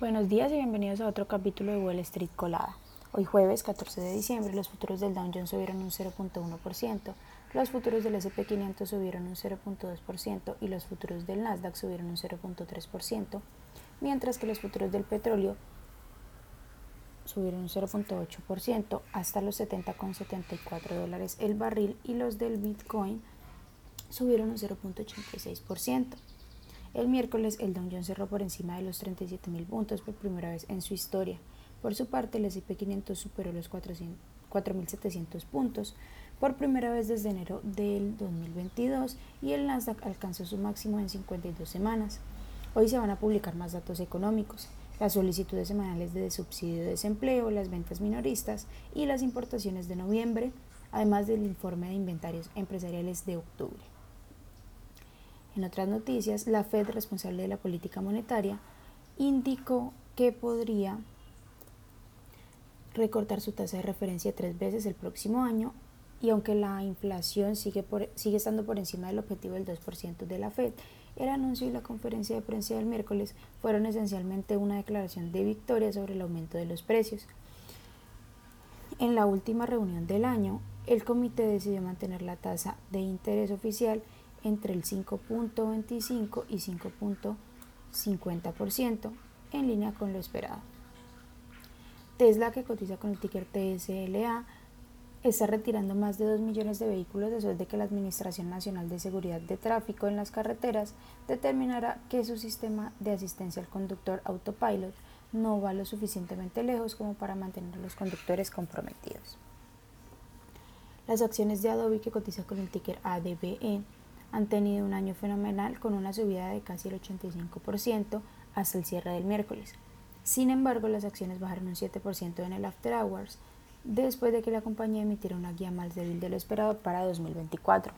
Buenos días y bienvenidos a otro capítulo de Wall Street Colada. Hoy jueves 14 de diciembre los futuros del Dow Jones subieron un 0.1%, los futuros del SP500 subieron un 0.2% y los futuros del Nasdaq subieron un 0.3%, mientras que los futuros del petróleo subieron un 0.8% hasta los 70,74 dólares el barril y los del Bitcoin subieron un 0.86%. El miércoles el Dow Jones cerró por encima de los 37.000 puntos por primera vez en su historia. Por su parte, el S&P 500 superó los 4.700 puntos por primera vez desde enero del 2022 y el Nasdaq alcanzó su máximo en 52 semanas. Hoy se van a publicar más datos económicos, las solicitudes semanales de subsidio de desempleo, las ventas minoristas y las importaciones de noviembre, además del informe de inventarios empresariales de octubre. En otras noticias, la Fed, responsable de la política monetaria, indicó que podría recortar su tasa de referencia tres veces el próximo año y aunque la inflación sigue, sigue estando por encima del objetivo del 2% de la Fed, el anuncio y la conferencia de prensa del miércoles fueron esencialmente una declaración de victoria sobre el aumento de los precios. En la última reunión del año, el comité decidió mantener la tasa de interés oficial entre el 5.25 y 5.50%, en línea con lo esperado. Tesla, que cotiza con el ticker TSLA, está retirando más de 2 millones de vehículos después de que la Administración Nacional de Seguridad de Tráfico en las carreteras determinara que su sistema de asistencia al conductor autopilot no va lo suficientemente lejos como para mantener a los conductes comprometidos. Las acciones de Adobe, que cotiza con el ticker ADBE, han tenido un año fenomenal con una subida de casi el 85% hasta el cierre del miércoles. Sin embargo, las acciones bajaron un 7% en el After Hours después de que la compañía emitiera una guía más débil de lo esperado para 2024.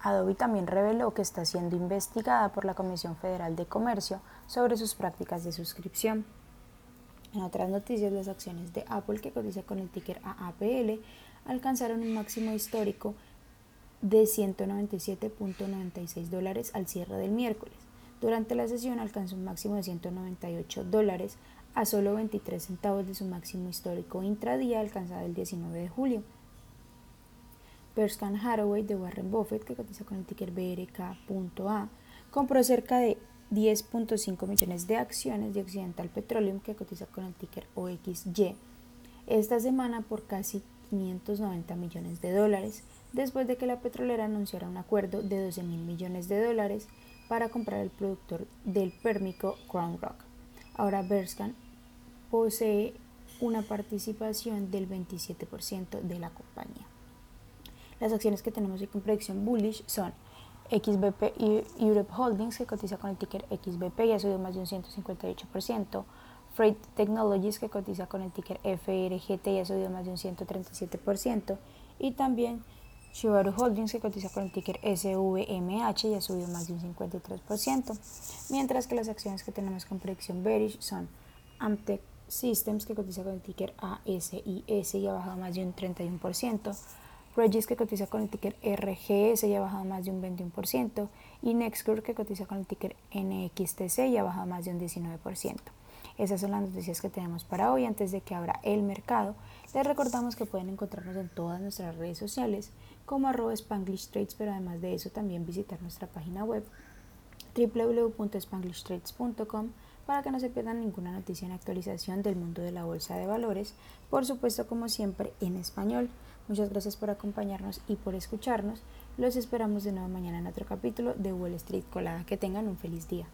Adobe también reveló que está siendo investigada por la Comisión Federal de Comercio sobre sus prácticas de suscripción. En otras noticias, las acciones de Apple, que cotiza con el ticker AAPL, alcanzaron un máximo histórico de 197.96 dólares al cierre del miércoles. Durante la sesión alcanzó un máximo de 198 dólares a solo 23 centavos de su máximo histórico intradía alcanzado el 19 de julio. Berkshire Hathaway de Warren Buffett, que cotiza con el ticker BRK.A, compró cerca de 10.5 millones de acciones de Occidental Petroleum, que cotiza con el ticker OXY, esta semana por casi 590 millones de dólares, después de que la petrolera anunciara un acuerdo de 12 mil millones de dólares para comprar el productor del pérmico Crown Rock. Ahora Berscan posee una participación del 27% de la compañía. Las acciones que tenemos aquí con predicción bullish son XBP Europe Holdings, que cotiza con el ticker XBP y ha subido más de un 158%. Freight Technologies, que cotiza con el ticker FRGT y ha subido más de un 137%. Y también Shibaru Holdings, que cotiza con el ticker SVMH y ha subido más de un 53%, mientras que las acciones que tenemos con predicción bearish son Amtech Systems, que cotiza con el ticker ASIS y ha bajado más de un 31%, Regis, que cotiza con el ticker RGS y ha bajado más de un 21%, y Nextcore, que cotiza con el ticker NXTC y ha bajado más de un 19%. Esas son las noticias que tenemos para hoy. Antes de que abra el mercado, les recordamos que pueden encontrarnos en todas nuestras redes sociales como arroba Spanglish Trades, pero además de eso también visitar nuestra página web www.spanglishtrades.com para que no se pierdan ninguna noticia en actualización del mundo de la bolsa de valores, por supuesto como siempre en español. Muchas gracias por acompañarnos y por escucharnos. Los esperamos de nuevo mañana en otro capítulo de Wall Street Colada. Que tengan un feliz día.